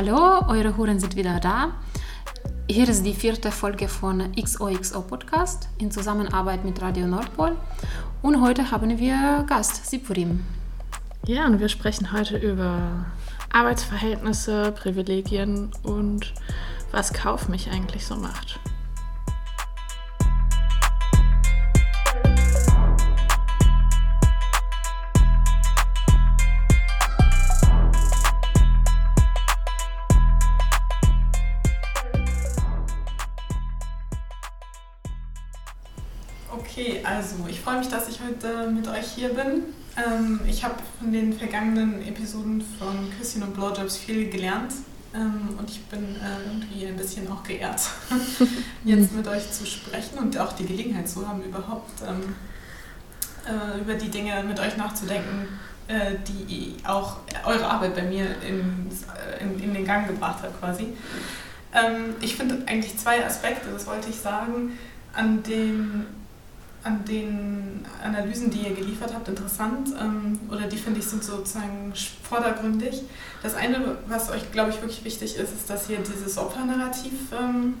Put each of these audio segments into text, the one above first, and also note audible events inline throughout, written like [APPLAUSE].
hallo, eure Huren sind wieder da. Hier ist die vierte Folge von XOXO Podcast in Zusammenarbeit mit Radio Nordpol. Und heute haben wir Gast, Sipurim. Ja, und wir sprechen heute über Arbeitsverhältnisse, Privilegien und was Kauf mich eigentlich so macht. Hier bin. Ähm, ich habe von den vergangenen Episoden von Küsschen und Blowjobs viel gelernt ähm, und ich bin äh, irgendwie ein bisschen auch geehrt, [LAUGHS] jetzt mit euch zu sprechen und auch die Gelegenheit zu haben, überhaupt ähm, äh, über die Dinge mit euch nachzudenken, äh, die auch eure Arbeit bei mir in, in, in den Gang gebracht hat quasi. Ähm, ich finde eigentlich zwei Aspekte, das wollte ich sagen, an denen an den Analysen, die ihr geliefert habt, interessant ähm, oder die finde ich sind sozusagen vordergründig. Das eine, was euch, glaube ich, wirklich wichtig ist, ist, dass ihr dieses Opfernarrativ ähm,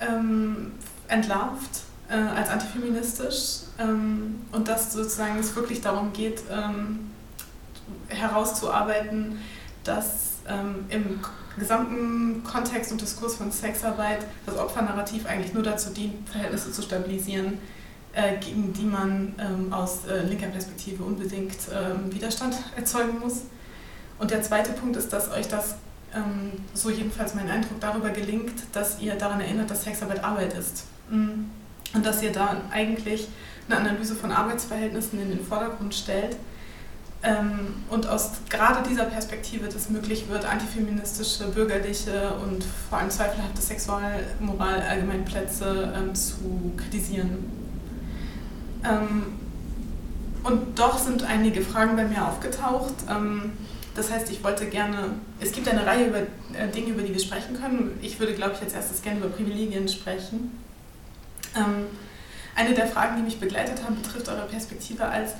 ähm, entlarvt äh, als antifeministisch ähm, und dass sozusagen es wirklich darum geht, ähm, herauszuarbeiten, dass ähm, im gesamten Kontext und Diskurs von Sexarbeit das Opfernarrativ eigentlich nur dazu dient, Verhältnisse zu stabilisieren, gegen die man ähm, aus äh, linker Perspektive unbedingt ähm, Widerstand erzeugen muss. Und der zweite Punkt ist, dass euch das, ähm, so jedenfalls mein Eindruck, darüber gelingt, dass ihr daran erinnert, dass Sexarbeit Arbeit ist. Mhm. Und dass ihr da eigentlich eine Analyse von Arbeitsverhältnissen in den Vordergrund stellt. Und aus gerade dieser Perspektive das möglich wird, antifeministische, bürgerliche und vor allem zweifelhafte Sexualmoral Allgemeinplätze ähm, zu kritisieren. Ähm, und doch sind einige Fragen bei mir aufgetaucht. Ähm, das heißt, ich wollte gerne, es gibt eine Reihe über äh, Dinge, über die wir sprechen können. Ich würde, glaube ich, als erstes gerne über Privilegien sprechen. Ähm, eine der Fragen, die mich begleitet haben, betrifft eure Perspektive als,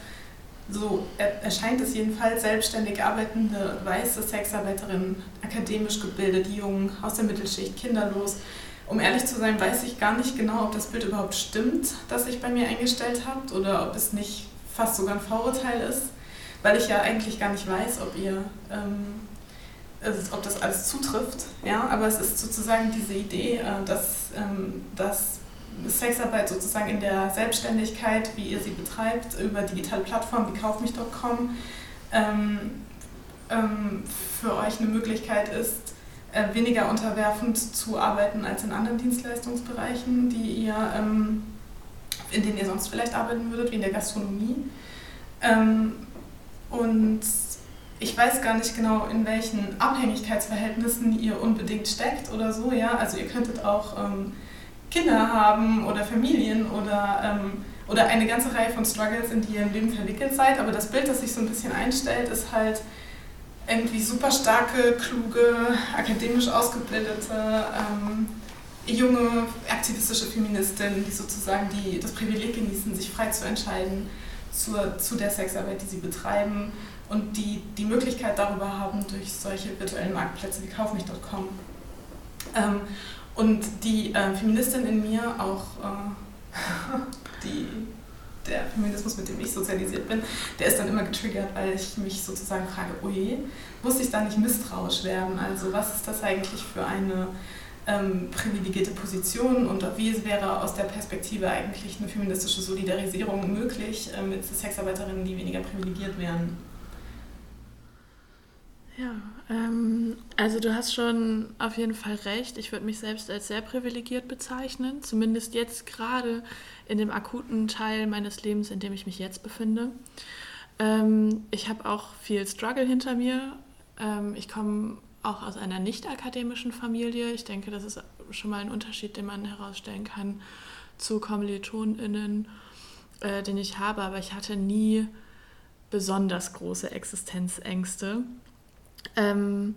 so erscheint es jedenfalls, selbstständig arbeitende weiße Sexarbeiterin, akademisch gebildet, jung, aus der Mittelschicht, kinderlos, um ehrlich zu sein, weiß ich gar nicht genau, ob das Bild überhaupt stimmt, das sich bei mir eingestellt habt, oder ob es nicht fast sogar ein Vorurteil ist, weil ich ja eigentlich gar nicht weiß, ob ihr, ähm, ob das alles zutrifft. Ja? Aber es ist sozusagen diese Idee, äh, dass, ähm, dass Sexarbeit sozusagen in der Selbstständigkeit, wie ihr sie betreibt, über digitale Plattformen wie kaufmich.com, ähm, ähm, für euch eine Möglichkeit ist, äh, weniger unterwerfend zu arbeiten als in anderen Dienstleistungsbereichen, die ihr, ähm, in denen ihr sonst vielleicht arbeiten würdet, wie in der Gastronomie. Ähm, und ich weiß gar nicht genau, in welchen Abhängigkeitsverhältnissen ihr unbedingt steckt oder so. Ja? Also ihr könntet auch ähm, Kinder haben oder Familien oder, ähm, oder eine ganze Reihe von Struggles, in die ihr im Leben verwickelt seid. Aber das Bild, das sich so ein bisschen einstellt, ist halt, irgendwie super starke, kluge, akademisch ausgebildete, ähm, junge, aktivistische Feministinnen, die sozusagen die, das Privileg genießen, sich frei zu entscheiden zur, zu der Sexarbeit, die sie betreiben und die die Möglichkeit darüber haben durch solche virtuellen Marktplätze wie kaufmich.com. Ähm, und die äh, Feministin in mir, auch äh, [LAUGHS] die der Feminismus, mit dem ich sozialisiert bin, der ist dann immer getriggert, weil ich mich sozusagen frage, oh je, muss ich da nicht misstrauisch werden? Also was ist das eigentlich für eine ähm, privilegierte Position und wie wäre aus der Perspektive eigentlich eine feministische Solidarisierung möglich äh, mit Sexarbeiterinnen, die weniger privilegiert wären? Ja, ähm, also du hast schon auf jeden Fall recht. Ich würde mich selbst als sehr privilegiert bezeichnen, zumindest jetzt gerade in dem akuten Teil meines Lebens, in dem ich mich jetzt befinde. Ähm, ich habe auch viel Struggle hinter mir. Ähm, ich komme auch aus einer nicht akademischen Familie. Ich denke, das ist schon mal ein Unterschied, den man herausstellen kann zu KommilitonInnen, äh, den ich habe. Aber ich hatte nie besonders große Existenzängste, ähm,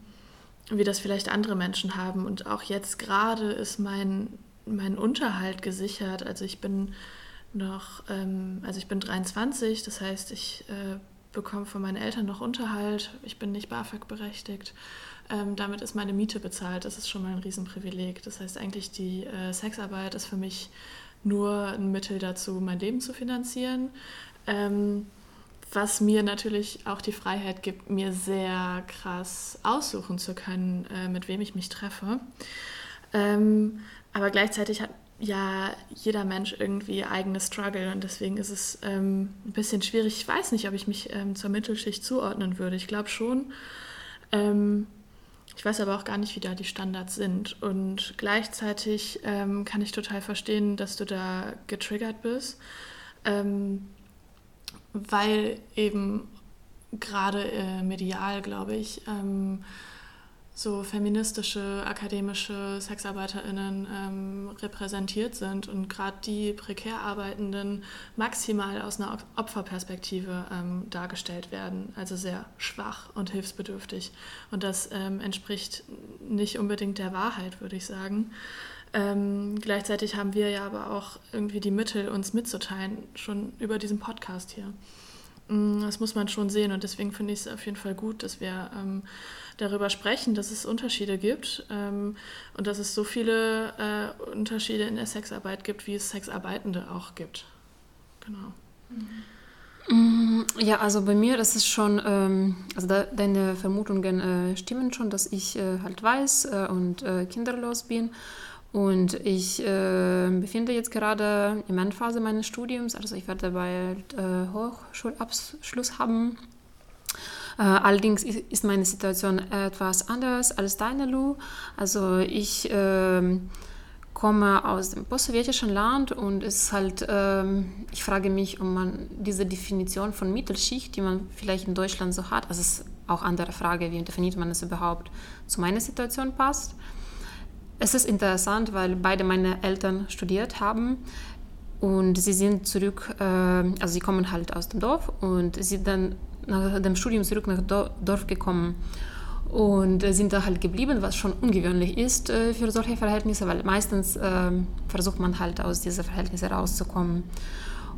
wie das vielleicht andere Menschen haben. Und auch jetzt gerade ist mein meinen Unterhalt gesichert. Also ich bin noch, ähm, also ich bin 23, das heißt, ich äh, bekomme von meinen Eltern noch Unterhalt, ich bin nicht BAföG berechtigt. Ähm, damit ist meine Miete bezahlt. Das ist schon mal ein Riesenprivileg. Das heißt eigentlich, die äh, Sexarbeit ist für mich nur ein Mittel dazu, mein Leben zu finanzieren. Ähm, was mir natürlich auch die Freiheit gibt, mir sehr krass aussuchen zu können, äh, mit wem ich mich treffe. Ähm, aber gleichzeitig hat ja jeder Mensch irgendwie eigene Struggle und deswegen ist es ähm, ein bisschen schwierig. Ich weiß nicht, ob ich mich ähm, zur Mittelschicht zuordnen würde. Ich glaube schon. Ähm, ich weiß aber auch gar nicht, wie da die Standards sind. Und gleichzeitig ähm, kann ich total verstehen, dass du da getriggert bist, ähm, weil eben gerade äh, medial, glaube ich, ähm, so feministische, akademische SexarbeiterInnen ähm, repräsentiert sind und gerade die prekär Arbeitenden maximal aus einer Opferperspektive ähm, dargestellt werden, also sehr schwach und hilfsbedürftig. Und das ähm, entspricht nicht unbedingt der Wahrheit, würde ich sagen. Ähm, gleichzeitig haben wir ja aber auch irgendwie die Mittel, uns mitzuteilen, schon über diesen Podcast hier. Mm, das muss man schon sehen und deswegen finde ich es auf jeden Fall gut, dass wir ähm, darüber sprechen, dass es Unterschiede gibt ähm, und dass es so viele äh, Unterschiede in der Sexarbeit gibt, wie es Sexarbeitende auch gibt. Genau. Mhm. Ja, also bei mir das ist schon, ähm, also da, deine Vermutungen äh, stimmen schon, dass ich äh, halt weiß äh, und äh, kinderlos bin. Und ich äh, befinde jetzt gerade in Endphase meines Studiums, also ich werde bald äh, Hochschulabschluss haben. Äh, allerdings ist meine Situation etwas anders als deine, Lu. Also ich ähm, komme aus dem postsowjetischen Land und es ist halt, ähm, ich frage mich, ob man diese Definition von Mittelschicht, die man vielleicht in Deutschland so hat, also es ist auch eine andere Frage, wie definiert man es überhaupt, zu meiner Situation passt. Es ist interessant, weil beide meine Eltern studiert haben und sie sind zurück, äh, also sie kommen halt aus dem Dorf und sind dann nach dem Studium zurück nach Dorf gekommen und sind da halt geblieben, was schon ungewöhnlich ist äh, für solche Verhältnisse, weil meistens äh, versucht man halt aus diesen Verhältnissen rauszukommen.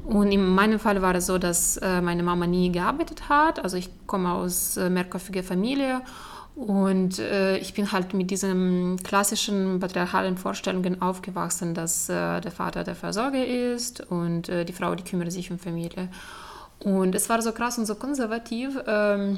Und in meinem Fall war es so, dass meine Mama nie gearbeitet hat. Also ich komme aus mehrköpfiger Familie und äh, ich bin halt mit diesen klassischen patriarchalen Vorstellungen aufgewachsen, dass äh, der Vater der Versorger ist und äh, die Frau, die kümmert sich um Familie. Und es war so krass und so konservativ, ähm,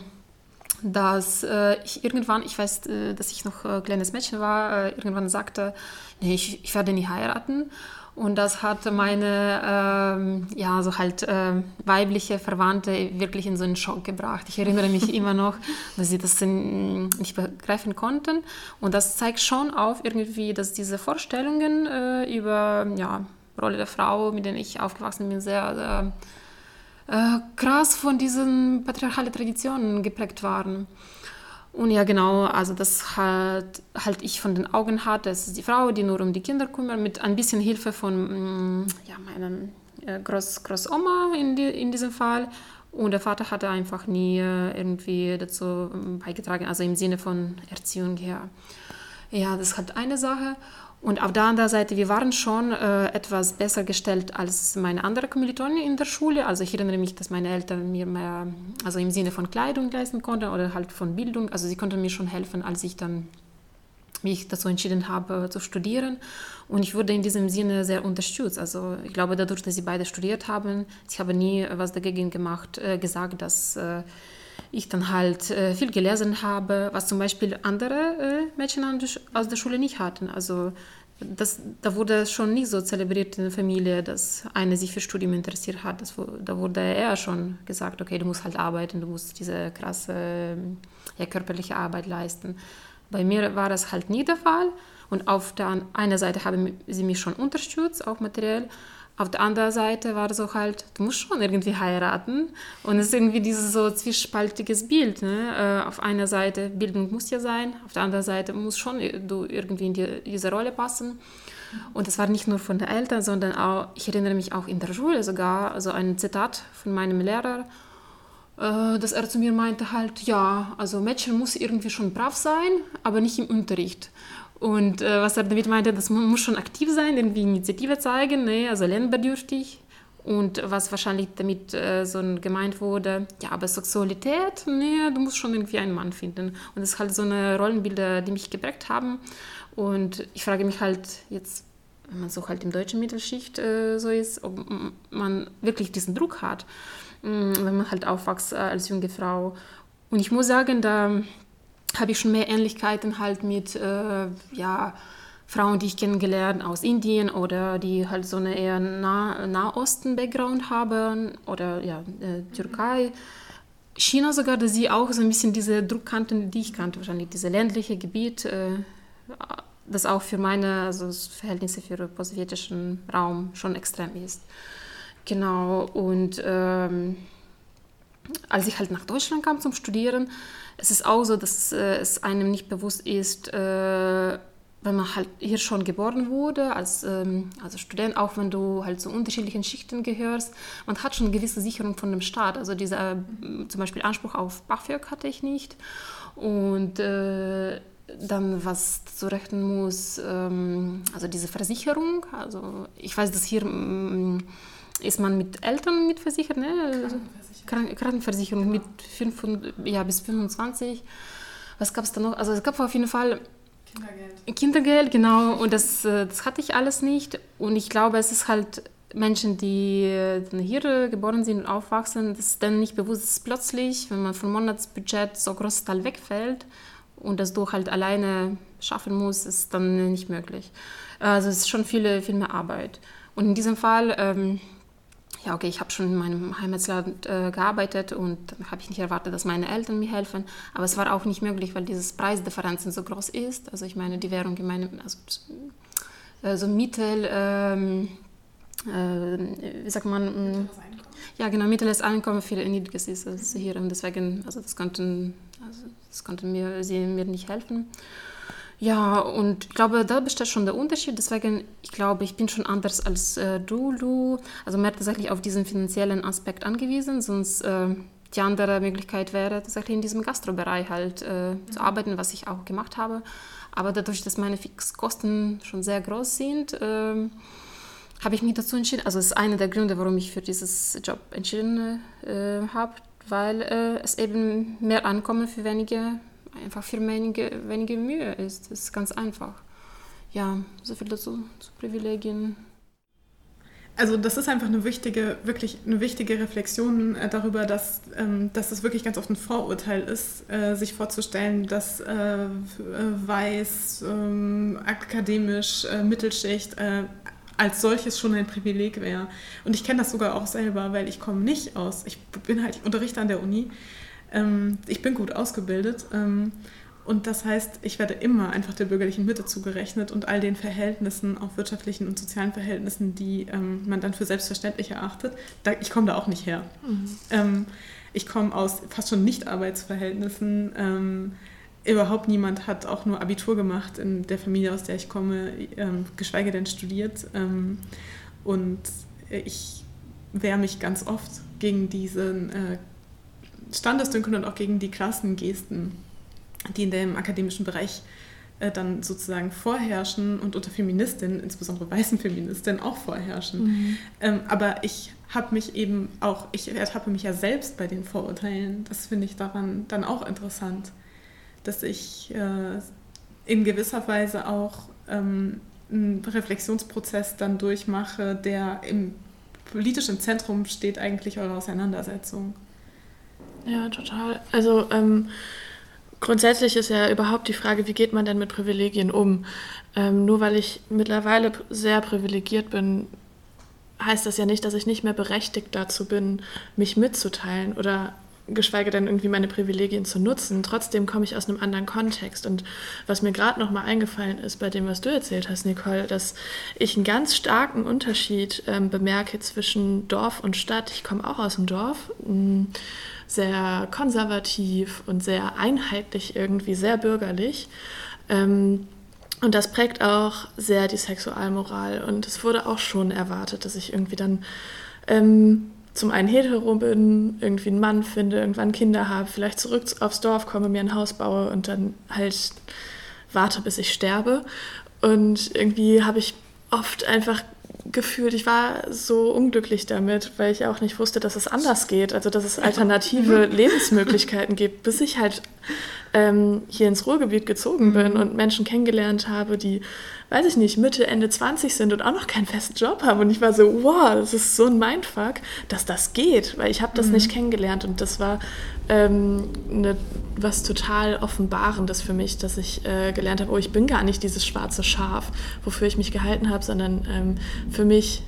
dass äh, ich irgendwann, ich weiß, äh, dass ich noch ein kleines Mädchen war, äh, irgendwann sagte, nee, ich, ich werde nie heiraten. Und das hat meine, ähm, ja, so halt äh, weibliche Verwandte wirklich in so einen Schock gebracht. Ich erinnere mich [LAUGHS] immer noch, dass sie das nicht begreifen konnten. Und das zeigt schon auf irgendwie, dass diese Vorstellungen äh, über, ja, Rolle der Frau, mit denen ich aufgewachsen bin, sehr äh, äh krass von diesen patriarchalen Traditionen geprägt waren. Und ja, genau, also das halt, halt ich von den Augen hatte. Das ist die Frau, die nur um die Kinder kümmert, mit ein bisschen Hilfe von mm, ja, meiner äh, Groß, Großoma in, die, in diesem Fall. Und der Vater hatte einfach nie äh, irgendwie dazu mm, beigetragen, also im Sinne von Erziehung her. Ja, das halt eine Sache. Und auf der anderen Seite, wir waren schon äh, etwas besser gestellt als meine anderen Kommilitonen in der Schule. Also ich erinnere mich, dass meine Eltern mir mehr, also im Sinne von Kleidung leisten konnten oder halt von Bildung. Also sie konnten mir schon helfen, als ich dann mich dazu entschieden habe zu studieren. Und ich wurde in diesem Sinne sehr unterstützt. Also ich glaube, dadurch, dass sie beide studiert haben, ich habe nie was dagegen gemacht, äh, gesagt, dass äh, ich dann halt äh, viel gelesen habe, was zum Beispiel andere äh, Mädchen aus der Schule nicht hatten. Also das, da wurde schon nicht so zelebriert in der Familie, dass eine sich für Studium interessiert hat. Das, da wurde eher schon gesagt, okay, du musst halt arbeiten, du musst diese krasse ja, körperliche Arbeit leisten. Bei mir war das halt nie der Fall. Und auf der einen Seite haben sie mich schon unterstützt, auch materiell, auf der anderen Seite war so halt, du musst schon irgendwie heiraten. Und es ist irgendwie dieses so zwiespaltiges Bild. Ne? Äh, auf einer Seite, Bildung muss ja sein, auf der anderen Seite muss schon du irgendwie in die, diese Rolle passen. Und das war nicht nur von den Eltern, sondern auch, ich erinnere mich auch in der Schule sogar, also ein Zitat von meinem Lehrer, äh, dass er zu mir meinte halt, ja, also Mädchen muss irgendwie schon brav sein, aber nicht im Unterricht. Und äh, was er damit meinte, das muss schon aktiv sein, irgendwie Initiative zeigen, ne? also lernbedürftig. Und was wahrscheinlich damit äh, so gemeint wurde, ja, aber Sexualität, nee, du musst schon irgendwie einen Mann finden. Und das ist halt so eine Rollenbilder, die mich geprägt haben. Und ich frage mich halt jetzt, wenn man so halt im deutschen Mittelschicht äh, so ist, ob man wirklich diesen Druck hat, mm, wenn man halt aufwächst äh, als junge Frau. Und ich muss sagen, da habe ich schon mehr Ähnlichkeiten halt mit, äh, ja, Frauen, die ich kennengelernt aus Indien oder die halt so eine eher nah Nahosten-Background haben oder ja, äh, Türkei. China sogar, dass sie auch so ein bisschen diese Druck kannten, die ich kannte, wahrscheinlich dieses ländliche Gebiet, äh, das auch für meine also Verhältnisse für den postsowjetischen Raum schon extrem ist. Genau, und ähm, als ich halt nach Deutschland kam zum Studieren, es ist auch so, dass äh, es einem nicht bewusst ist, äh, wenn man halt hier schon geboren wurde, als also Student, auch wenn du halt zu unterschiedlichen Schichten gehörst, man hat schon eine gewisse Sicherung von dem Staat. Also dieser äh, zum Beispiel Anspruch auf BAföG hatte ich nicht. Und dann, was zu rechnen muss, ähm, also diese Versicherung. Also ich weiß, dass hier ähm, ist man mit Eltern mitversichert, ne? Krankenversicherung, Krankenversicherung mit 5, ja, bis 25. Was gab es da noch? Also es gab auf jeden Fall Kindergeld. Kindergeld, genau. Und das, äh, das hatte ich alles nicht. Und ich glaube, es ist halt Menschen, die hier geboren sind und aufwachsen, das ist dann nicht bewusst, dass plötzlich, wenn man vom Monatsbudget so großes Teil wegfällt und das du halt alleine schaffen musst, ist dann nicht möglich. Also es ist schon viele, viel mehr Arbeit. Und in diesem Fall ähm, ja, okay, ich habe schon in meinem Heimatland äh, gearbeitet und habe ich nicht erwartet, dass meine Eltern mir helfen. Aber es war auch nicht möglich, weil dieses Preisdifferenzen so groß ist. Also ich meine, die Währung in meinem, also äh, so Mittel, ähm, äh, wie sagt man, ähm, ja genau, mittleres Einkommen viel niedriges ist als hier und deswegen, also das konnten, also das konnten mir, sie mir nicht helfen. Ja, und ich glaube, da besteht schon der Unterschied. Deswegen, ich glaube, ich bin schon anders als äh, du, Lu. Also mehr tatsächlich auf diesen finanziellen Aspekt angewiesen. Sonst äh, die andere Möglichkeit wäre, tatsächlich in diesem Gastrobereich halt äh, mhm. zu arbeiten, was ich auch gemacht habe. Aber dadurch, dass meine Fixkosten schon sehr groß sind, ähm, habe ich mich dazu entschieden. Also es ist einer der Gründe, warum ich für dieses Job entschieden äh, habe, weil äh, es eben mehr Ankommen für wenige einfach für wenige, wenige Mühe ist. Das ist ganz einfach. Ja, so viel dazu, zu Privilegien. Also das ist einfach eine wichtige, wirklich eine wichtige Reflexion äh, darüber, dass, ähm, dass es wirklich ganz oft ein Vorurteil ist, äh, sich vorzustellen, dass äh, äh weiß, ähm, akademisch, äh, Mittelschicht äh, als solches schon ein Privileg wäre. Und ich kenne das sogar auch selber, weil ich komme nicht aus, ich bin halt, ich unterrichte an der Uni ähm, ich bin gut ausgebildet. Ähm, und das heißt, ich werde immer einfach der bürgerlichen Mitte zugerechnet und all den Verhältnissen, auch wirtschaftlichen und sozialen Verhältnissen, die ähm, man dann für selbstverständlich erachtet. Da, ich komme da auch nicht her. Mhm. Ähm, ich komme aus fast schon Nicht-Arbeitsverhältnissen. Ähm, überhaupt niemand hat auch nur Abitur gemacht in der Familie, aus der ich komme, ähm, geschweige denn studiert. Ähm, und ich wehre mich ganz oft gegen diesen äh, Standesdünkel und auch gegen die Klassengesten, die in dem akademischen Bereich äh, dann sozusagen vorherrschen und unter Feministinnen, insbesondere weißen Feministinnen, auch vorherrschen. Mhm. Ähm, aber ich habe mich eben auch, ich ertappe mich ja selbst bei den Vorurteilen. Das finde ich daran dann auch interessant, dass ich äh, in gewisser Weise auch ähm, einen Reflexionsprozess dann durchmache, der im politischen Zentrum steht eigentlich eure Auseinandersetzung. Ja, total. Also ähm, grundsätzlich ist ja überhaupt die Frage, wie geht man denn mit Privilegien um? Ähm, nur weil ich mittlerweile sehr privilegiert bin, heißt das ja nicht, dass ich nicht mehr berechtigt dazu bin, mich mitzuteilen oder geschweige denn irgendwie meine Privilegien zu nutzen. Trotzdem komme ich aus einem anderen Kontext. Und was mir gerade noch mal eingefallen ist bei dem, was du erzählt hast, Nicole, dass ich einen ganz starken Unterschied ähm, bemerke zwischen Dorf und Stadt. Ich komme auch aus dem Dorf. Sehr konservativ und sehr einheitlich irgendwie, sehr bürgerlich. Ähm, und das prägt auch sehr die Sexualmoral. Und es wurde auch schon erwartet, dass ich irgendwie dann ähm, zum einen hetero bin, irgendwie einen Mann finde, irgendwann Kinder habe, vielleicht zurück aufs Dorf komme, mir ein Haus baue und dann halt warte, bis ich sterbe. Und irgendwie habe ich oft einfach gefühlt, ich war so unglücklich damit, weil ich auch nicht wusste, dass es anders geht, also dass es alternative Lebensmöglichkeiten gibt, bis ich halt ähm, hier ins Ruhrgebiet gezogen bin und Menschen kennengelernt habe, die, weiß ich nicht, Mitte, Ende 20 sind und auch noch keinen festen Job haben. Und ich war so, wow, das ist so ein Mindfuck, dass das geht, weil ich habe das mhm. nicht kennengelernt und das war ähm, ne, was total Offenbarendes für mich, dass ich äh, gelernt habe, oh, ich bin gar nicht dieses schwarze Schaf, wofür ich mich gehalten habe, sondern ähm, für mich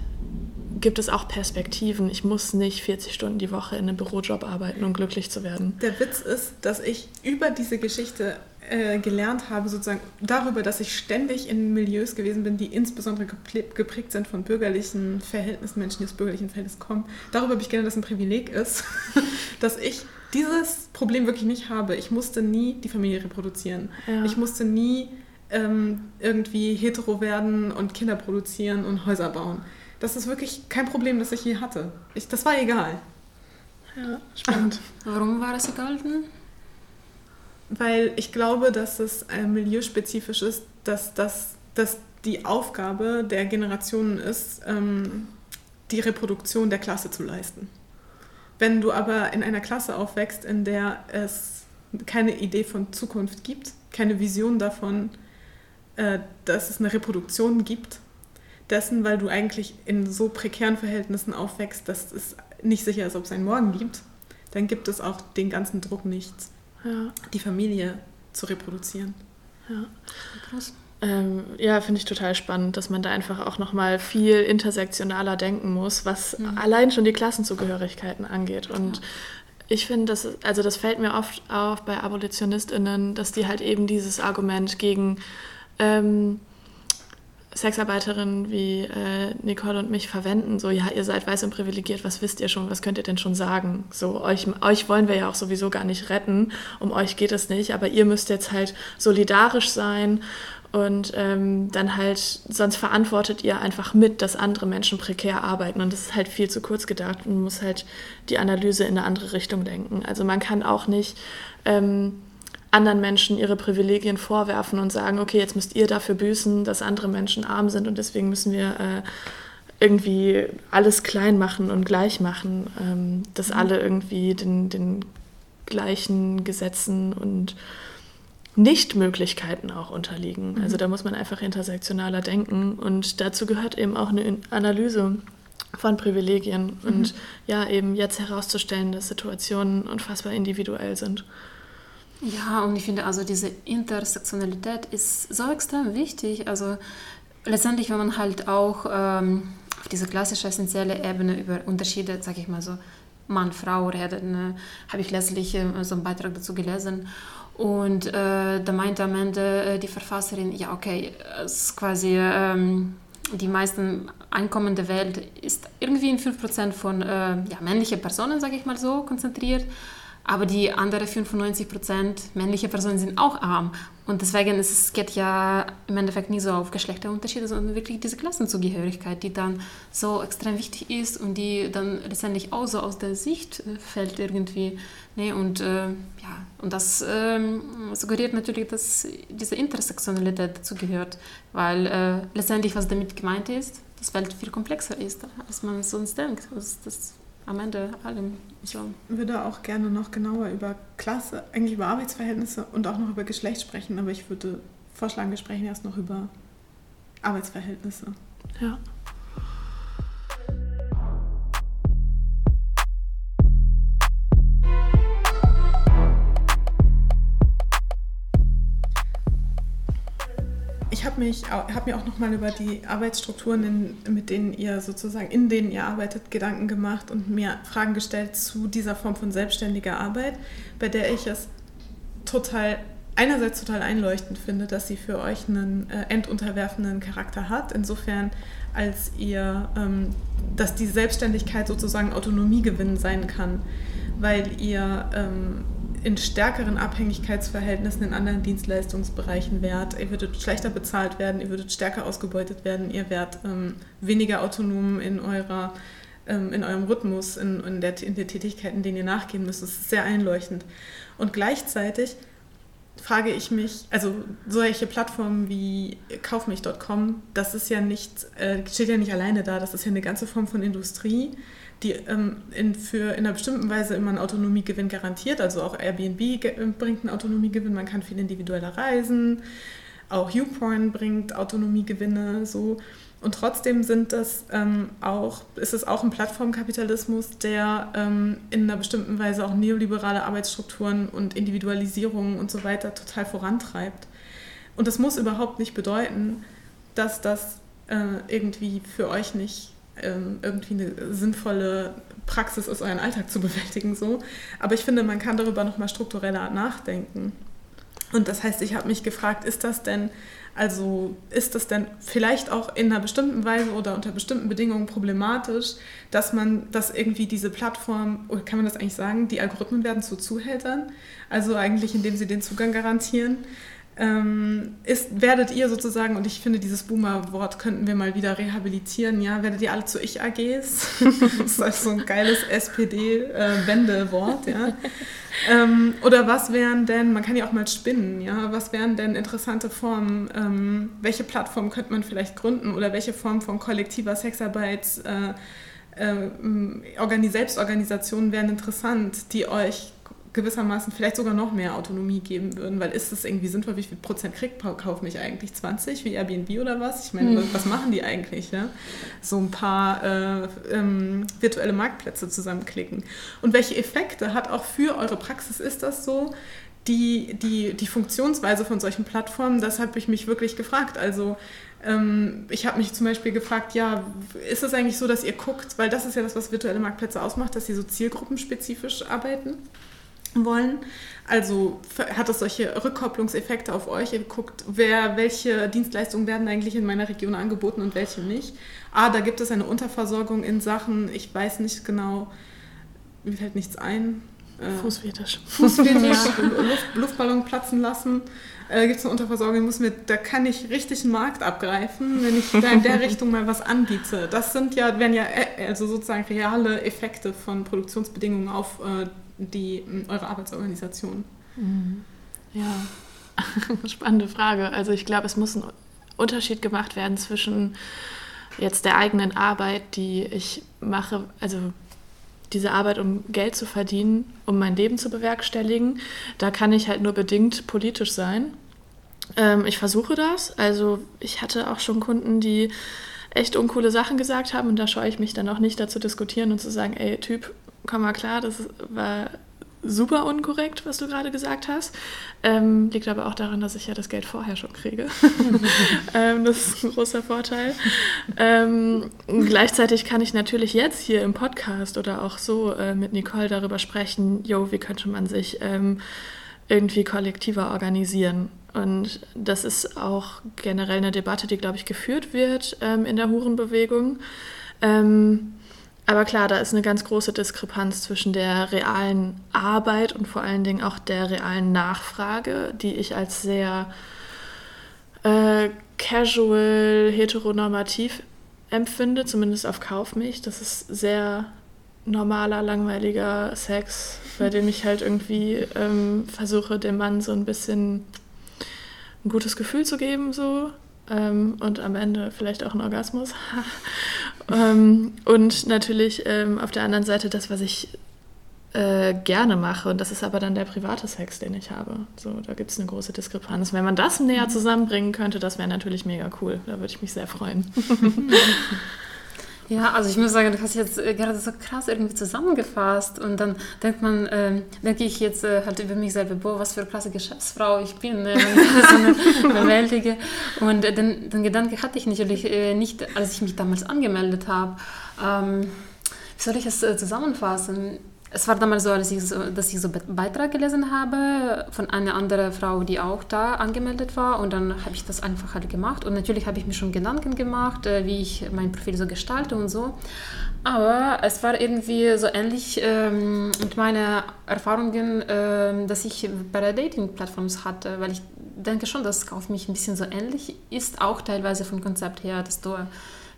gibt es auch Perspektiven. Ich muss nicht 40 Stunden die Woche in einem Bürojob arbeiten, um glücklich zu werden. Der Witz ist, dass ich über diese Geschichte äh, gelernt habe, sozusagen darüber, dass ich ständig in Milieus gewesen bin, die insbesondere geprägt sind von bürgerlichen Verhältnissen, Menschen, die aus bürgerlichen Verhältnissen kommen. Darüber habe ich gelernt, dass es ein Privileg ist, [LAUGHS] dass ich dieses Problem wirklich nicht habe. Ich musste nie die Familie reproduzieren. Ja. Ich musste nie ähm, irgendwie hetero werden und Kinder produzieren und Häuser bauen. Das ist wirklich kein Problem, das ich je hatte. Ich, das war egal. Ja, spannend. [LAUGHS] Warum war das egal denn? Weil ich glaube, dass es äh, milieuspezifisch ist, dass, das, dass die Aufgabe der Generationen ist, ähm, die Reproduktion der Klasse zu leisten. Wenn du aber in einer Klasse aufwächst, in der es keine Idee von Zukunft gibt, keine Vision davon, äh, dass es eine Reproduktion gibt, dessen, weil du eigentlich in so prekären Verhältnissen aufwächst, dass es nicht sicher ist, ob es einen Morgen gibt, dann gibt es auch den ganzen Druck nicht, ja. die Familie zu reproduzieren. Ja, krass. Ähm, ja, finde ich total spannend, dass man da einfach auch nochmal viel intersektionaler denken muss, was mhm. allein schon die Klassenzugehörigkeiten angeht. Und ja. ich finde, das, also das fällt mir oft auf bei AbolitionistInnen, dass die halt eben dieses Argument gegen ähm, Sexarbeiterinnen wie äh, Nicole und mich verwenden, so, ja, ihr seid weiß und privilegiert, was wisst ihr schon, was könnt ihr denn schon sagen? So, euch, euch wollen wir ja auch sowieso gar nicht retten, um euch geht es nicht, aber ihr müsst jetzt halt solidarisch sein. Und ähm, dann halt, sonst verantwortet ihr einfach mit, dass andere Menschen prekär arbeiten. Und das ist halt viel zu kurz gedacht und muss halt die Analyse in eine andere Richtung denken. Also man kann auch nicht... Ähm, anderen Menschen ihre Privilegien vorwerfen und sagen, okay, jetzt müsst ihr dafür büßen, dass andere Menschen arm sind und deswegen müssen wir äh, irgendwie alles klein machen und gleich machen, ähm, dass mhm. alle irgendwie den, den gleichen Gesetzen und Nichtmöglichkeiten auch unterliegen. Mhm. Also da muss man einfach intersektionaler denken und dazu gehört eben auch eine Analyse von Privilegien mhm. und ja, eben jetzt herauszustellen, dass Situationen unfassbar individuell sind. Ja, und ich finde also diese Intersektionalität ist so extrem wichtig. Also letztendlich, wenn man halt auch ähm, auf diese klassische essentielle Ebene über Unterschiede, sage ich mal so, Mann, Frau redet, ne, habe ich letztlich äh, so einen Beitrag dazu gelesen. Und äh, da meinte am Ende äh, die Verfasserin, ja okay, es ist quasi ähm, die meisten Einkommen der Welt ist irgendwie in 5% von äh, ja, männlichen Personen, sage ich mal so, konzentriert. Aber die anderen 95 Prozent männliche Personen sind auch arm. Und deswegen ist es geht ja im Endeffekt nie so auf Geschlechterunterschiede, sondern wirklich diese Klassenzugehörigkeit, die dann so extrem wichtig ist und die dann letztendlich auch so aus der Sicht äh, fällt irgendwie. Ne? Und, äh, ja, und das ähm, suggeriert natürlich, dass diese Intersektionalität dazu gehört, weil äh, letztendlich, was damit gemeint ist, das Welt viel komplexer ist, als man sonst denkt. Also das am Ende allem so. Ich würde auch gerne noch genauer über Klasse, eigentlich über Arbeitsverhältnisse und auch noch über Geschlecht sprechen, aber ich würde vorschlagen, wir sprechen erst noch über Arbeitsverhältnisse. Ja. Habe hab mir auch noch mal über die Arbeitsstrukturen, in, mit denen ihr sozusagen, in denen ihr arbeitet, Gedanken gemacht und mir Fragen gestellt zu dieser Form von selbstständiger Arbeit, bei der ich es total einerseits total einleuchtend finde, dass sie für euch einen äh, endunterwerfenden Charakter hat, insofern als ihr, ähm, dass die Selbstständigkeit sozusagen Autonomiegewinn sein kann, weil ihr ähm, in stärkeren Abhängigkeitsverhältnissen in anderen Dienstleistungsbereichen wärt. Ihr würdet schlechter bezahlt werden, ihr würdet stärker ausgebeutet werden, ihr wärt ähm, weniger autonom in, eurer, ähm, in eurem Rhythmus, in, in, der, in der Tätigkeit, in denen ihr nachgehen müsst. Das ist sehr einleuchtend. Und gleichzeitig frage ich mich, also solche Plattformen wie kaufmich.com, das ist ja nicht, äh, steht ja nicht alleine da, das ist ja eine ganze Form von Industrie, die ähm, in, für in einer bestimmten Weise immer einen Autonomiegewinn garantiert. Also auch Airbnb bringt einen Autonomiegewinn, man kann viel individueller reisen, auch YouPorn bringt Autonomiegewinne so. Und trotzdem sind das ähm, auch, ist es auch ein Plattformkapitalismus, der ähm, in einer bestimmten Weise auch neoliberale Arbeitsstrukturen und Individualisierung und so weiter total vorantreibt. Und das muss überhaupt nicht bedeuten, dass das äh, irgendwie für euch nicht irgendwie eine sinnvolle Praxis ist, euren Alltag zu bewältigen. So. Aber ich finde, man kann darüber nochmal struktureller nachdenken. Und das heißt, ich habe mich gefragt, ist das denn also ist das denn vielleicht auch in einer bestimmten Weise oder unter bestimmten Bedingungen problematisch, dass man, dass irgendwie diese Plattform, oder kann man das eigentlich sagen, die Algorithmen werden zu Zuhältern, also eigentlich indem sie den Zugang garantieren. Ähm, ist, werdet ihr sozusagen, und ich finde, dieses Boomer-Wort könnten wir mal wieder rehabilitieren, ja, werdet ihr alle zu Ich-AGs? [LAUGHS] das ist also so ein geiles SPD-Wendewort, äh, ja. Ähm, oder was wären denn, man kann ja auch mal spinnen, ja, was wären denn interessante Formen, ähm, welche Plattform könnte man vielleicht gründen oder welche Form von kollektiver Sexarbeit, äh, äh, Selbstorganisationen wären interessant, die euch gewissermaßen vielleicht sogar noch mehr Autonomie geben würden, weil ist es irgendwie sinnvoll, wie viel Prozent kriegt Kauf mich eigentlich? 20 wie Airbnb oder was? Ich meine, mhm. was machen die eigentlich? Ja? So ein paar äh, ähm, virtuelle Marktplätze zusammenklicken. Und welche Effekte hat auch für eure Praxis, ist das so? Die, die, die Funktionsweise von solchen Plattformen, das habe ich mich wirklich gefragt. Also ähm, ich habe mich zum Beispiel gefragt, ja, ist es eigentlich so, dass ihr guckt, weil das ist ja das, was virtuelle Marktplätze ausmacht, dass sie so zielgruppenspezifisch arbeiten? Wollen. Also hat das solche Rückkopplungseffekte auf euch? Ihr guckt, wer, welche Dienstleistungen werden eigentlich in meiner Region angeboten und welche nicht. Ah, da gibt es eine Unterversorgung in Sachen, ich weiß nicht genau, mir fällt nichts ein. Äh, Fußfetisch. Fußfetisch, [LAUGHS] Luft, Luftballon platzen lassen. Äh, gibt es eine Unterversorgung, muss mir, da kann ich richtig einen Markt abgreifen, wenn ich da in der [LAUGHS] Richtung mal was anbiete. Das sind ja, werden ja äh, also sozusagen reale Effekte von Produktionsbedingungen auf äh, die, eure Arbeitsorganisation? Mhm. Ja, [LAUGHS] spannende Frage. Also ich glaube, es muss ein Unterschied gemacht werden zwischen jetzt der eigenen Arbeit, die ich mache, also diese Arbeit, um Geld zu verdienen, um mein Leben zu bewerkstelligen. Da kann ich halt nur bedingt politisch sein. Ähm, ich versuche das. Also ich hatte auch schon Kunden, die echt uncoole Sachen gesagt haben und da scheue ich mich dann auch nicht dazu diskutieren und zu sagen, ey Typ, komm mal klar, das war super unkorrekt, was du gerade gesagt hast. Ähm, liegt aber auch daran, dass ich ja das Geld vorher schon kriege. [LAUGHS] ähm, das ist ein großer Vorteil. Ähm, gleichzeitig kann ich natürlich jetzt hier im Podcast oder auch so äh, mit Nicole darüber sprechen, jo, wie könnte man sich ähm, irgendwie kollektiver organisieren. Und das ist auch generell eine Debatte, die, glaube ich, geführt wird ähm, in der Hurenbewegung. Ähm, aber klar, da ist eine ganz große Diskrepanz zwischen der realen Arbeit und vor allen Dingen auch der realen Nachfrage, die ich als sehr äh, casual, heteronormativ empfinde, zumindest auf Kaufmich. Das ist sehr normaler, langweiliger Sex, bei dem ich halt irgendwie ähm, versuche, dem Mann so ein bisschen ein gutes Gefühl zu geben, so ähm, und am Ende vielleicht auch ein Orgasmus. [LAUGHS] ähm, und natürlich ähm, auf der anderen Seite das, was ich äh, gerne mache. Und das ist aber dann der private Sex, den ich habe. So, da gibt es eine große Diskrepanz. Wenn man das näher mhm. zusammenbringen könnte, das wäre natürlich mega cool. Da würde ich mich sehr freuen. [LAUGHS] [LAUGHS] Ja, also ich muss sagen, du hast jetzt äh, gerade so krass irgendwie zusammengefasst und dann denkt man, äh, denke ich jetzt äh, halt über mich selber, boah, was für eine klasse Geschäftsfrau ich bin, ne, wenn ich so eine [LAUGHS] bewältige. Und äh, den, den Gedanke hatte ich natürlich äh, nicht, als ich mich damals angemeldet habe. Ähm, wie soll ich es äh, zusammenfassen? Es war damals so, dass ich so, dass ich so einen Beitrag gelesen habe von einer anderen Frau, die auch da angemeldet war. Und dann habe ich das einfach halt gemacht. Und natürlich habe ich mir schon Gedanken gemacht, äh, wie ich mein Profil so gestalte und so. Aber es war irgendwie so ähnlich ähm, mit meinen Erfahrungen, ähm, dass ich bei der Dating-Plattforms hatte, weil ich denke schon, dass es auf mich ein bisschen so ähnlich ist, auch teilweise vom Konzept her, dass du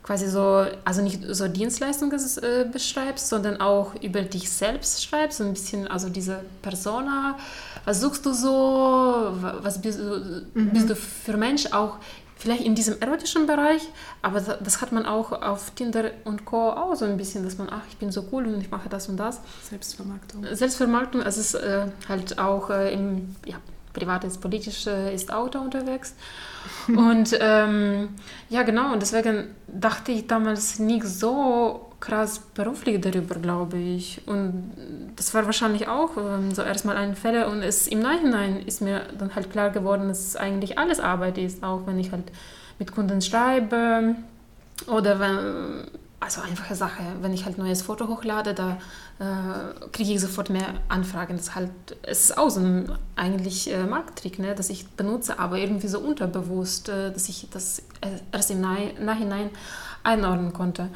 quasi so, also nicht so Dienstleistungen äh, beschreibst, sondern auch über dich selbst schreibst, so ein bisschen, also diese Persona, was suchst du so, was bist, mhm. bist du für Mensch, auch vielleicht in diesem erotischen Bereich, aber das hat man auch auf Tinder und Co. auch so ein bisschen, dass man, ach, ich bin so cool und ich mache das und das. Selbstvermarktung. Selbstvermarktung, also es ist äh, halt auch äh, im, ja, privates, politische äh, ist auch da unterwegs. [LAUGHS] und ähm, ja, genau, und deswegen dachte ich damals nicht so krass beruflich darüber, glaube ich. Und das war wahrscheinlich auch ähm, so erstmal ein Fälle. Und es im Nachhinein ist mir dann halt klar geworden, dass eigentlich alles Arbeit ist, auch wenn ich halt mit Kunden schreibe oder wenn, also einfache Sache, wenn ich halt neues Foto hochlade, da äh, kriege ich sofort mehr Anfragen. Das halt, es ist auch so ein eigentlich äh, Markttrick, ne, dass ich benutze, aber irgendwie so unterbewusst, äh, dass ich das erst im Nachhinein einordnen konnte.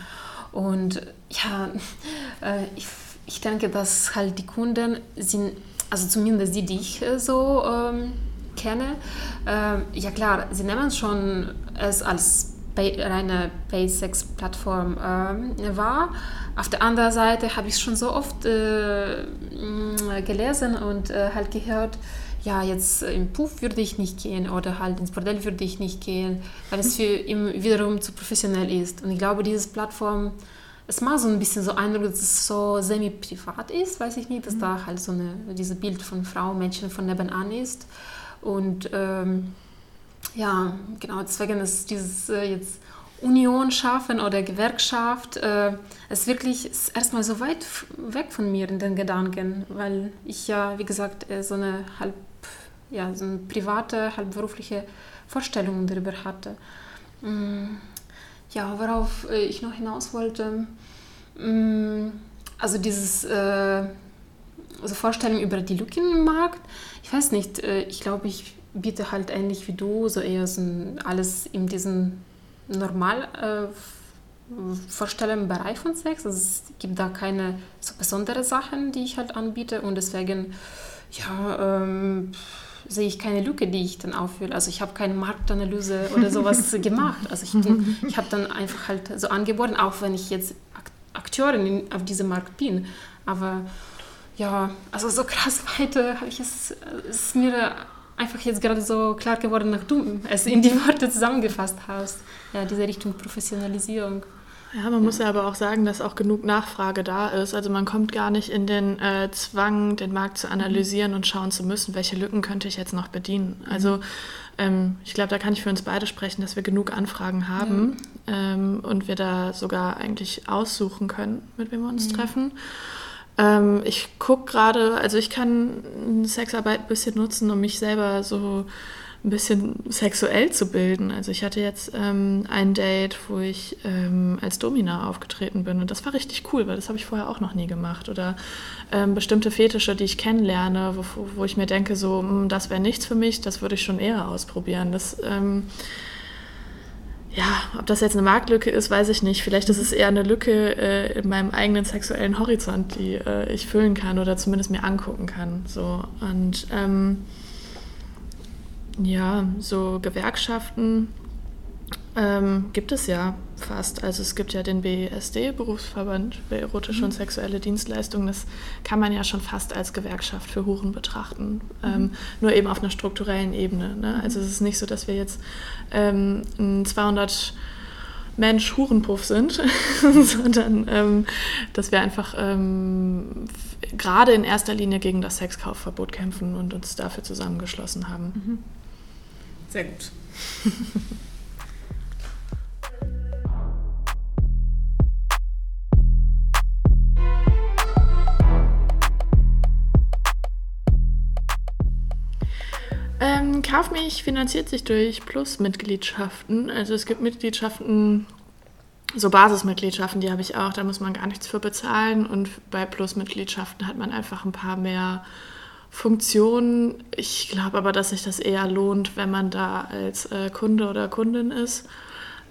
Und ja, [LAUGHS] äh, ich, ich denke, dass halt die Kunden sind, also zumindest die, die ich äh, so ähm, kenne, äh, ja klar, sie nehmen schon es als reine Pay-Sex-Plattform äh, wahr. Auf der anderen Seite habe ich schon so oft äh, gelesen und äh, halt gehört, ja, jetzt im Puff würde ich nicht gehen oder halt ins Bordell würde ich nicht gehen, weil es für ihn wiederum zu professionell ist. Und ich glaube, diese Plattform, es macht so ein bisschen so Eindruck, dass es so semi-privat ist, weiß ich nicht, dass mhm. da halt so eine, dieses Bild von Frau, Mädchen von nebenan ist. Und ähm, ja, genau, deswegen ist dieses äh, jetzt Union schaffen oder Gewerkschaft, äh, ist wirklich erstmal so weit weg von mir in den Gedanken, weil ich ja, wie gesagt, äh, so eine halb ja, so eine private, halbberufliche Vorstellung darüber hatte. Mm, ja, worauf äh, ich noch hinaus wollte, mm, also dieses äh, also Vorstellung über die Lücken im Markt, ich weiß nicht, äh, ich glaube, ich biete halt ähnlich wie du so eher so alles in diesem normal vorstellenden Bereich von Sex. Also es gibt da keine so besondere Sachen, die ich halt anbiete und deswegen, ja, ähm, sehe ich keine Lücke, die ich dann auffülle. Also ich habe keine Marktanalyse oder sowas [LAUGHS] gemacht. Also ich, ich habe dann einfach halt so angeboten, auch wenn ich jetzt Akteurin auf diesem Markt bin. Aber ja, also so krass weiter habe ich es, ist mir einfach jetzt gerade so klar geworden, nach du es in die Worte zusammengefasst hast. Ja, diese Richtung Professionalisierung. Ja, man muss ja aber auch sagen, dass auch genug Nachfrage da ist. Also man kommt gar nicht in den äh, Zwang, den Markt zu analysieren mhm. und schauen zu müssen, welche Lücken könnte ich jetzt noch bedienen. Mhm. Also ähm, ich glaube, da kann ich für uns beide sprechen, dass wir genug Anfragen haben ja. ähm, und wir da sogar eigentlich aussuchen können, mit wem wir uns mhm. treffen. Ähm, ich gucke gerade, also ich kann Sexarbeit ein bisschen nutzen, um mich selber so ein bisschen sexuell zu bilden. Also ich hatte jetzt ähm, ein Date, wo ich ähm, als Domina aufgetreten bin und das war richtig cool, weil das habe ich vorher auch noch nie gemacht. Oder ähm, bestimmte Fetische, die ich kennenlerne, wo, wo ich mir denke, so, mh, hm, das wäre nichts für mich, das würde ich schon eher ausprobieren. Das, ähm, ja, ob das jetzt eine Marktlücke ist, weiß ich nicht. Vielleicht ist es eher eine Lücke äh, in meinem eigenen sexuellen Horizont, die äh, ich füllen kann oder zumindest mir angucken kann. So und ähm, ja, so Gewerkschaften ähm, gibt es ja fast. Also es gibt ja den BESD, Berufsverband für erotische mhm. und sexuelle Dienstleistungen. Das kann man ja schon fast als Gewerkschaft für Huren betrachten. Mhm. Ähm, nur eben auf einer strukturellen Ebene. Ne? Also es ist nicht so, dass wir jetzt ähm, ein 200 Mensch Hurenpuff sind, [LAUGHS] sondern ähm, dass wir einfach ähm, gerade in erster Linie gegen das Sexkaufverbot kämpfen und uns dafür zusammengeschlossen haben. Mhm. Sehr gut. [LAUGHS] Ähm, Kauf mich finanziert sich durch Plus-Mitgliedschaften. Also es gibt Mitgliedschaften, so Basismitgliedschaften, die habe ich auch, da muss man gar nichts für bezahlen. Und bei Plus-Mitgliedschaften hat man einfach ein paar mehr Funktion. Ich glaube aber, dass sich das eher lohnt, wenn man da als äh, Kunde oder Kundin ist.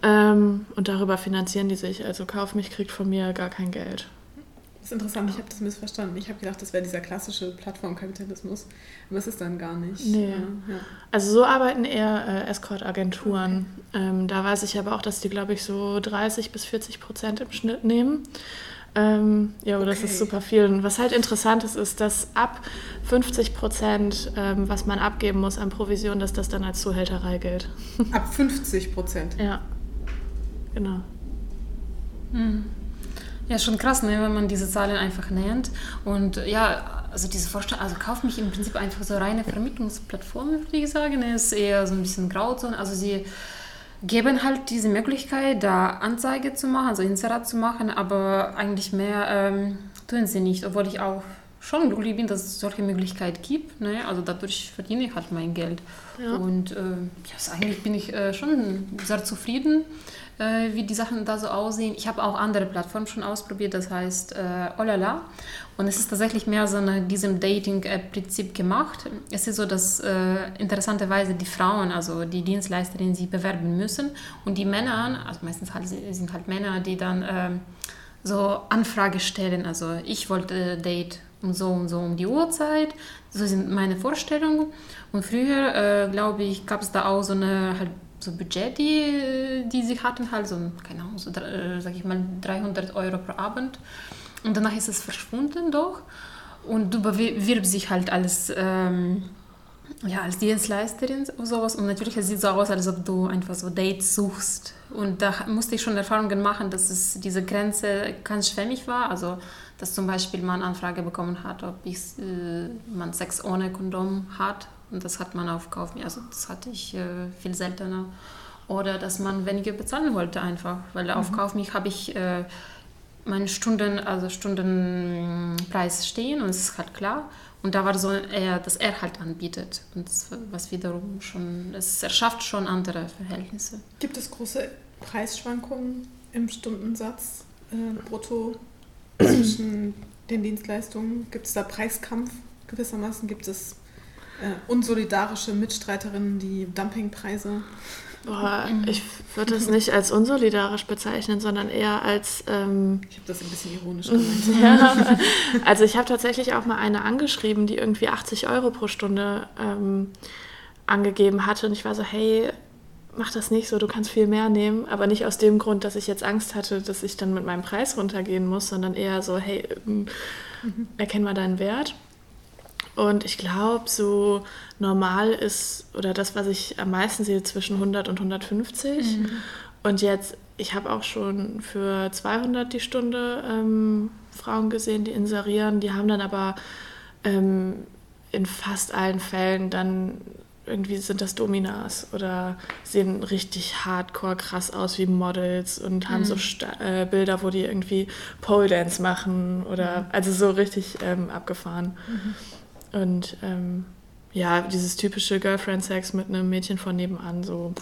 Ähm, und darüber finanzieren die sich. Also Kauf mich kriegt von mir gar kein Geld. Das ist interessant, ich habe das missverstanden. Ich habe gedacht, das wäre dieser klassische Plattformkapitalismus, aber es ist dann gar nicht. Nee. Ja. Also so arbeiten eher äh, Escort-Agenturen. Okay. Ähm, da weiß ich aber auch, dass die, glaube ich, so 30 bis 40 Prozent im Schnitt nehmen. Ähm, ja, aber okay. das ist super viel. Und was halt interessant ist, ist, dass ab 50 Prozent, ähm, was man abgeben muss an Provision, dass das dann als Zuhälterei gilt. Ab 50 Prozent? [LAUGHS] Ja, genau. Hm. Ja, schon krass, ne, wenn man diese Zahlen einfach nennt. Und ja, also diese Vorstellung, also kauft mich im Prinzip einfach so reine Vermittlungsplattform, würde ich sagen, ne, ist eher so ein bisschen Grauzone. Also sie geben halt diese Möglichkeit, da Anzeige zu machen, also Inserat zu machen, aber eigentlich mehr ähm, tun sie nicht, obwohl ich auch schon glücklich bin, dass es solche Möglichkeiten gibt. Ne? Also dadurch verdiene ich halt mein Geld. Ja. Und äh, ja, eigentlich bin ich äh, schon sehr zufrieden, äh, wie die Sachen da so aussehen. Ich habe auch andere Plattformen schon ausprobiert, das heißt äh, Olala. Und es ist tatsächlich mehr so nach diesem Dating-Prinzip gemacht. Es ist so, dass äh, interessanterweise die Frauen, also die Dienstleisterinnen, sich bewerben müssen. Und die Männer, also meistens halt, sind halt Männer, die dann äh, so Anfrage stellen. Also ich wollte Date um so und so um die Uhrzeit. So sind meine Vorstellungen. Und früher, äh, glaube ich, gab es da auch so eine halt so Budget, die, die sie hatten, halt so, keine Ahnung, so, äh, sag ich mal, 300 Euro pro Abend. Und danach ist es verschwunden doch. Und du bewirbst sich halt als, ähm, ja, als Dienstleisterin oder sowas. Und natürlich es sieht so aus, als ob du einfach so Dates suchst. Und da musste ich schon Erfahrungen machen, dass es diese Grenze ganz schwämmig war. Also, dass zum Beispiel man Anfrage bekommen hat, ob ich, äh, man Sex ohne Kondom hat und das hat man auf Kauf, also das hatte ich äh, viel seltener. Oder dass man weniger bezahlen wollte einfach, weil mhm. auf Kaufmich habe ich äh, meinen Stunden, also Stundenpreis stehen und es ist halt klar. Und da war so eher, dass er halt anbietet. Und das, was wiederum schon, es erschafft schon andere Verhältnisse. Gibt es große Preisschwankungen im Stundensatz äh, brutto zwischen den Dienstleistungen? Gibt es da Preiskampf gewissermaßen? Gibt es äh, unsolidarische Mitstreiterinnen, die Dumpingpreise. Boah, ich würde es nicht als unsolidarisch bezeichnen, sondern eher als. Ähm, ich habe das ein bisschen ironisch [LAUGHS] gemeint. ja, also ich habe tatsächlich auch mal eine angeschrieben, die irgendwie 80 Euro pro Stunde ähm, angegeben hatte. Und ich war so, hey, mach das nicht so, du kannst viel mehr nehmen, aber nicht aus dem Grund, dass ich jetzt Angst hatte, dass ich dann mit meinem Preis runtergehen muss, sondern eher so, hey, ähm, mhm. erkenn mal deinen Wert. Und ich glaube, so normal ist, oder das, was ich am meisten sehe, zwischen 100 und 150. Mhm. Und jetzt, ich habe auch schon für 200 die Stunde ähm, Frauen gesehen, die inserieren. Die haben dann aber ähm, in fast allen Fällen dann irgendwie sind das Dominas oder sehen richtig hardcore krass aus wie Models und haben mhm. so Sta äh, Bilder, wo die irgendwie Pole Dance machen oder mhm. also so richtig ähm, abgefahren. Mhm. Und ähm, ja, dieses typische Girlfriend-Sex mit einem Mädchen von nebenan, so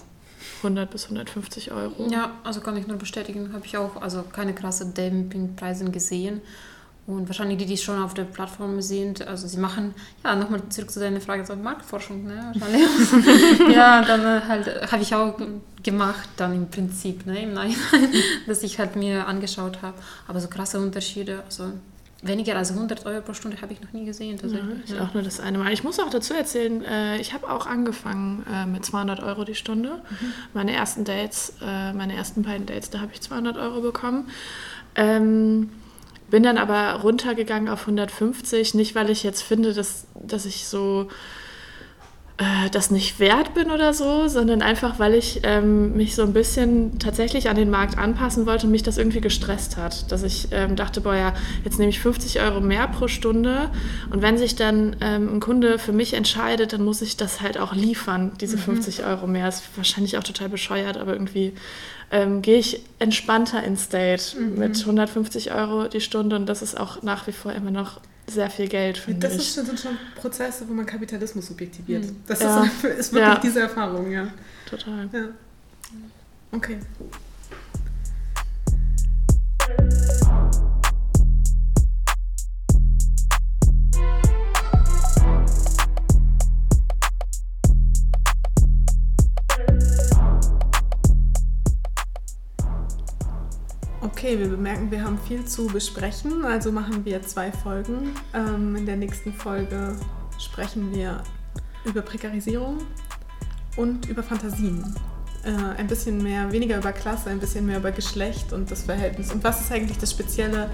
100 bis 150 Euro. Ja, also kann ich nur bestätigen, habe ich auch also keine krasse Dumpingpreise gesehen. Und wahrscheinlich die, die schon auf der Plattform sind, also sie machen, ja, nochmal zurück zu deiner Frage, so Marktforschung, ne, wahrscheinlich. [LAUGHS] ja, dann äh, halt, habe ich auch gemacht, dann im Prinzip, ne, im Nachhinein, [LAUGHS] dass ich halt mir angeschaut habe. Aber so krasse Unterschiede, also Weniger als 100 Euro pro Stunde habe ich noch nie gesehen. Tatsächlich. Ja, auch nur das eine Mal. Ich muss auch dazu erzählen, äh, ich habe auch angefangen äh, mit 200 Euro die Stunde. Mhm. Meine ersten Dates, meine ersten beiden Dates, da habe ich 200 Euro bekommen. Ähm, bin dann aber runtergegangen auf 150, nicht weil ich jetzt finde, dass, dass ich so äh, das nicht wert bin oder so, sondern einfach, weil ich ähm, mich so ein bisschen tatsächlich an den Markt anpassen wollte und mich das irgendwie gestresst hat. Dass ich ähm, dachte, boah, ja, jetzt nehme ich 50 Euro mehr pro Stunde und wenn sich dann ähm, ein Kunde für mich entscheidet, dann muss ich das halt auch liefern, diese mhm. 50 Euro mehr. Ist wahrscheinlich auch total bescheuert, aber irgendwie ähm, gehe ich entspannter ins Date mhm. mit 150 Euro die Stunde und das ist auch nach wie vor immer noch sehr viel Geld, finde das ich. Das sind schon Prozesse, wo man Kapitalismus subjektiviert. Hm. Das ja. ist, [LAUGHS] ist, wirklich ja. diese Erfahrung, ja. Total. Ja. Okay. Okay, wir bemerken, wir haben viel zu besprechen, also machen wir zwei Folgen. Ähm, in der nächsten Folge sprechen wir über Prekarisierung und über Fantasien. Äh, ein bisschen mehr, weniger über Klasse, ein bisschen mehr über Geschlecht und das Verhältnis. Und was ist eigentlich das Spezielle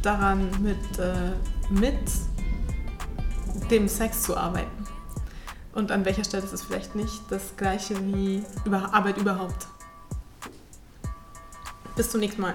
daran, mit, äh, mit dem Sex zu arbeiten? Und an welcher Stelle ist es vielleicht nicht das gleiche wie über Arbeit überhaupt? Bis zum nächsten Mal.